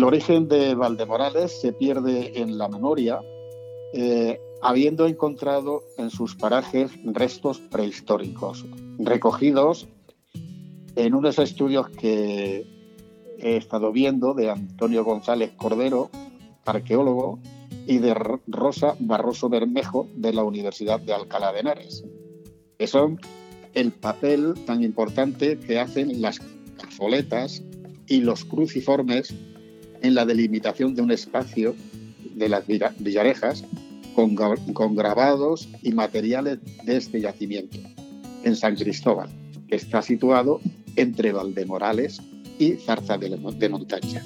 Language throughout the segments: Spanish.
El origen de Valdemorales se pierde en la memoria, eh, habiendo encontrado en sus parajes restos prehistóricos, recogidos en unos estudios que he estado viendo de Antonio González Cordero, arqueólogo, y de Rosa Barroso Bermejo de la Universidad de Alcalá de Henares, que son el papel tan importante que hacen las cazoletas y los cruciformes en la delimitación de un espacio de las villarejas con, con grabados y materiales de este yacimiento en San Cristóbal, que está situado entre Valdemorales y Zarza de, de Montaña.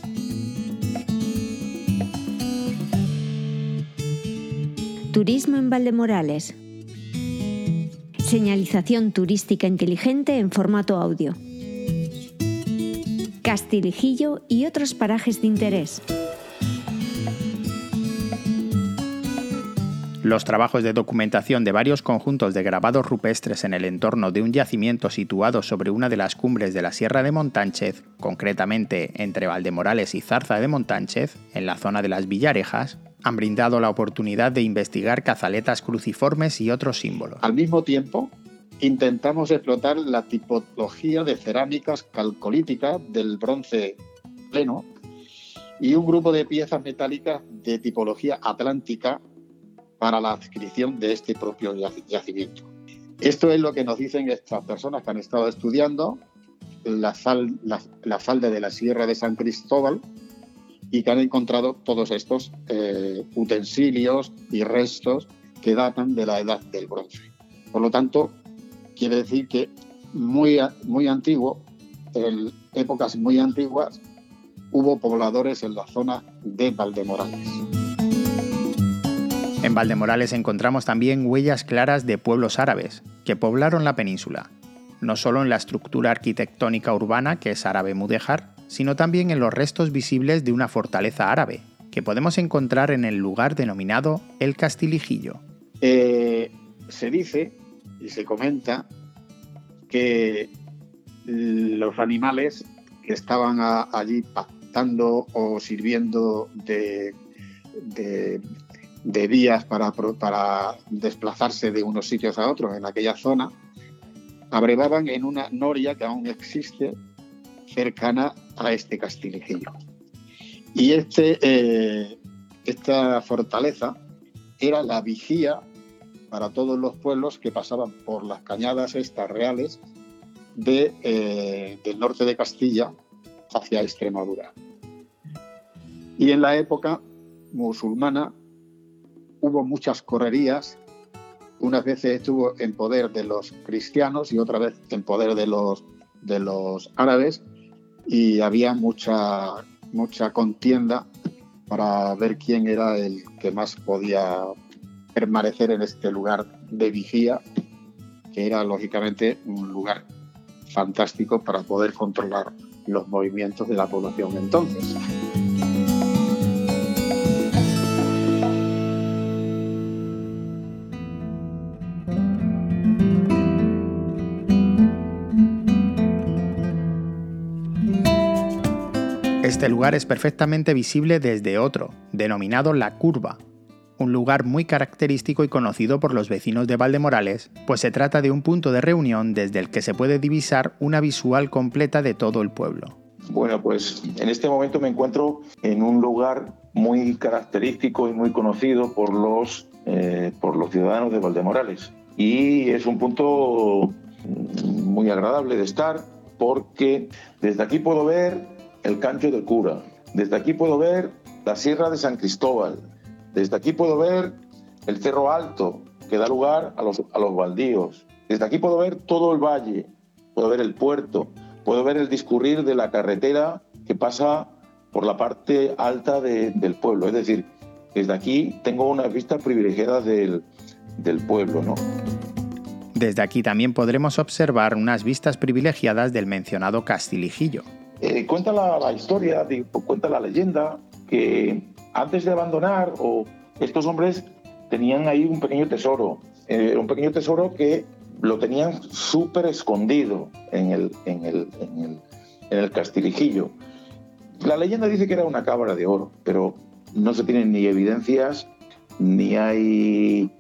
Turismo en Valdemorales. Señalización turística inteligente en formato audio. Castilijillo y otros parajes de interés. Los trabajos de documentación de varios conjuntos de grabados rupestres en el entorno de un yacimiento situado sobre una de las cumbres de la Sierra de Montánchez, concretamente entre Valdemorales y Zarza de Montánchez, en la zona de las Villarejas, han brindado la oportunidad de investigar cazaletas cruciformes y otros símbolos. Al mismo tiempo, intentamos explotar la tipología de cerámicas calcolíticas del bronce pleno y un grupo de piezas metálicas de tipología atlántica para la adscripción de este propio yacimiento. Esto es lo que nos dicen estas personas que han estado estudiando la, la falda de la Sierra de San Cristóbal y que han encontrado todos estos eh, utensilios y restos que datan de la edad del bronce. Por lo tanto, quiere decir que muy, muy antiguo, en épocas muy antiguas, hubo pobladores en la zona de Valdemorales. En Valdemorales encontramos también huellas claras de pueblos árabes que poblaron la península, no solo en la estructura arquitectónica urbana que es árabe mudéjar, sino también en los restos visibles de una fortaleza árabe, que podemos encontrar en el lugar denominado El Castilijillo. Eh, se dice y se comenta que los animales que estaban allí pactando o sirviendo de, de, vías para, para desplazarse de unos sitios a otros en aquella zona, abrevaban en una noria que aún existe cercana a este castilejillo. Y este, eh, esta fortaleza era la vigía para todos los pueblos que pasaban por las cañadas estas reales eh, del norte de Castilla hacia Extremadura. Y en la época musulmana hubo muchas correrías. Unas veces estuvo en poder de los cristianos y otra vez en poder de los, de los árabes y había mucha, mucha contienda para ver quién era el que más podía permanecer en este lugar de vigía, que era lógicamente un lugar fantástico para poder controlar los movimientos de la población entonces. Este lugar es perfectamente visible desde otro, denominado La Curva, un lugar muy característico y conocido por los vecinos de Valdemorales, pues se trata de un punto de reunión desde el que se puede divisar una visual completa de todo el pueblo. Bueno, pues en este momento me encuentro en un lugar muy característico y muy conocido por los, eh, por los ciudadanos de Valdemorales. Y es un punto muy agradable de estar porque desde aquí puedo ver el Cancho del Cura. Desde aquí puedo ver la Sierra de San Cristóbal. Desde aquí puedo ver el Cerro Alto, que da lugar a los, a los baldíos. Desde aquí puedo ver todo el valle, puedo ver el puerto, puedo ver el discurrir de la carretera que pasa por la parte alta del pueblo. Es decir, desde aquí tengo una vista privilegiada del, del pueblo. ¿no? Desde aquí también podremos observar unas vistas privilegiadas del mencionado Castilijillo, eh, cuenta la, historia, cuenta la leyenda que antes de abandonar, o estos hombres tenían ahí un pequeño tesoro, eh, un pequeño tesoro que lo tenían súper escondido en el, en, el, en, el, en el castilijillo. La leyenda dice que era una cabra de oro, pero no se tienen ni evidencias ni hay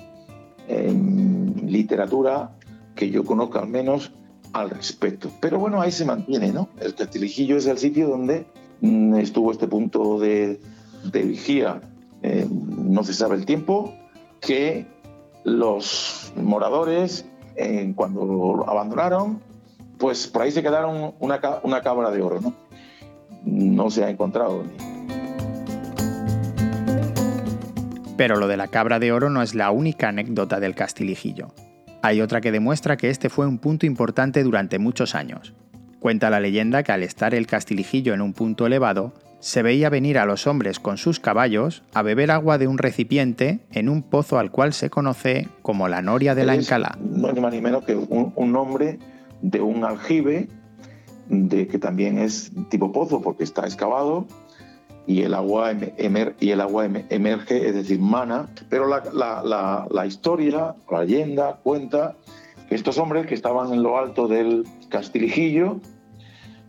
em, literatura que yo conozca al menos al respecto. Pero bueno, ahí se mantiene, ¿no? El Castilijillo es el sitio donde mm, estuvo este punto de, vigía. Eh, no se sabe el tiempo que los moradores, eh, cuando abandonaron, pues por ahí se quedaron una, una cabra de oro, ¿no? No se ha encontrado. Pero lo de la cabra de oro no es la única anécdota del Castilijillo. Hay otra que demuestra que este fue un punto importante durante muchos años. Cuenta la leyenda que al estar el Castilijillo en un punto elevado, se veía venir a los hombres con sus caballos a beber agua de un recipiente en un pozo al cual se conoce como la Noria de la Encalá. No es más ni menos que un, nombre de un aljibe de que también es tipo pozo porque está excavado y el agua, emer, y el agua emerge, es decir, mana. Pero la, la, la, historia, la leyenda cuenta que estos hombres que estaban en lo alto del Castilijillo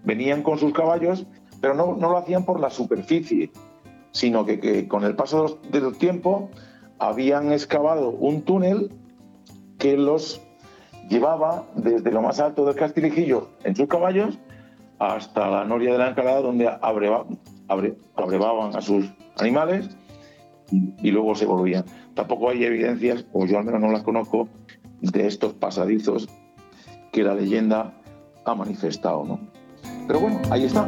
venían con sus caballos, pero no, no lo hacían por la superficie, sino que, con el paso del tiempo habían excavado un túnel que los llevaba desde lo más alto del Castilijillo en sus caballos hasta la noria de la Encalada, donde abrevaban a sus animales y, luego se volvían. Tampoco hay evidencias, o yo al menos no las conozco, de estos pasadizos que la leyenda ha manifestado. ¿no? Pero bueno, ahí está.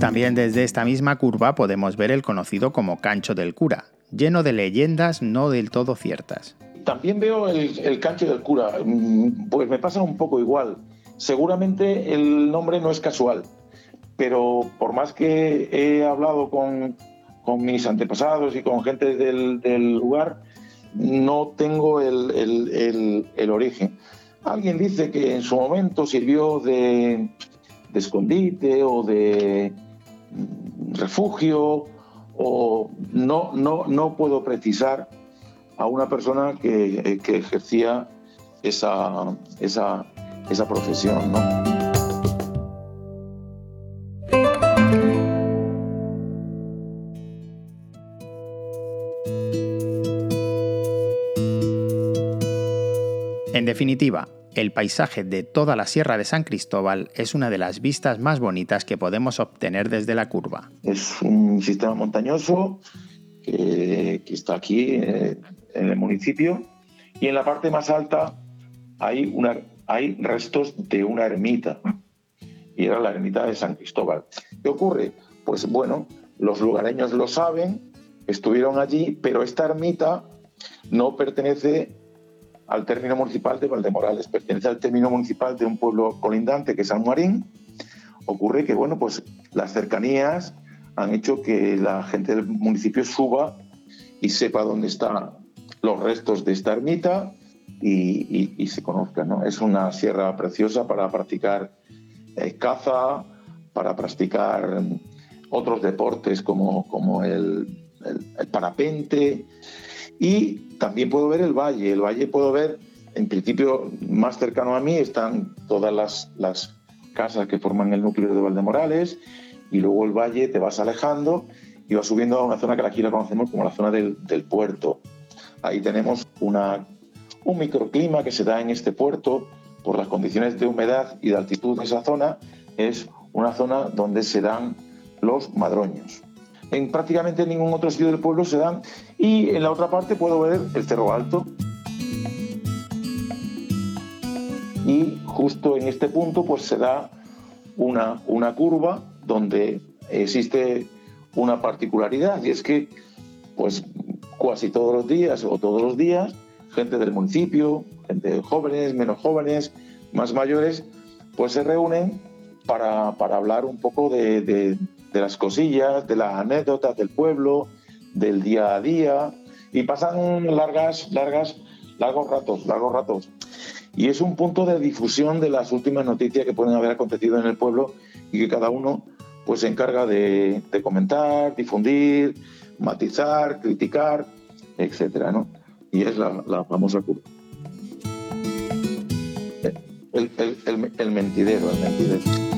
También desde esta misma curva podemos ver el conocido como Cancho del Cura, lleno de leyendas no del todo ciertas. También veo el, el Cancho del Cura, mm, pues me pasa un poco igual. Seguramente el nombre no es casual, pero por más que he hablado con, mis antepasados y con gente del, lugar, no tengo el, origen. Alguien dice que en su momento sirvió de, escondite o de refugio, o no, no, no puedo precisar a una persona que, ejercía esa, esa, esa profesión. ¿no? En definitiva, el paisaje de toda la Sierra de San Cristóbal es una de las vistas más bonitas que podemos obtener desde la curva. Es un sistema montañoso que, está aquí eh, en el municipio y en la parte más alta hay, hay restos de una ermita y era la ermita de San Cristóbal. ¿Qué ocurre? Pues bueno, los lugareños lo saben, estuvieron allí, pero esta ermita no pertenece al término municipal de Valdemorales, pertenece al término municipal de un pueblo colindante que es San Marín. Ocurre que, bueno, pues las cercanías han hecho que la gente del municipio suba y sepa dónde están los restos de esta ermita y, se conozca. ¿no? Es una sierra preciosa para practicar eh, caza, para practicar otros deportes como, como el parapente y también puedo ver el valle. El valle puedo ver, en principio, más cercano a mí están todas las, casas que forman el núcleo de Valdemorales y luego el valle te vas alejando y vas subiendo a una zona que aquí la conocemos como la zona del, puerto. Ahí tenemos un microclima que se da en este puerto por las condiciones de humedad y de altitud de esa zona. Es una zona donde se dan los madroños en prácticamente ningún otro sitio del pueblo se dan. Y en la otra parte puedo ver el Cerro Alto. Y justo en este punto pues se da una, una curva donde existe una particularidad y es que pues casi todos los días o todos los días gente del municipio, gente jóvenes, menos jóvenes, más mayores, pues se reúnen para, para hablar un poco de, de las cosillas, de las anécdotas del pueblo, del día a día, y pasan largas, largas, largos ratos, largos ratos. Y es un punto de difusión de las últimas noticias que pueden haber acontecido en el pueblo y que cada uno pues se encarga de, comentar, difundir, matizar, criticar, etcétera, ¿no? Y es la, famosa curva. El, el, el, el mentidero, el mentidero.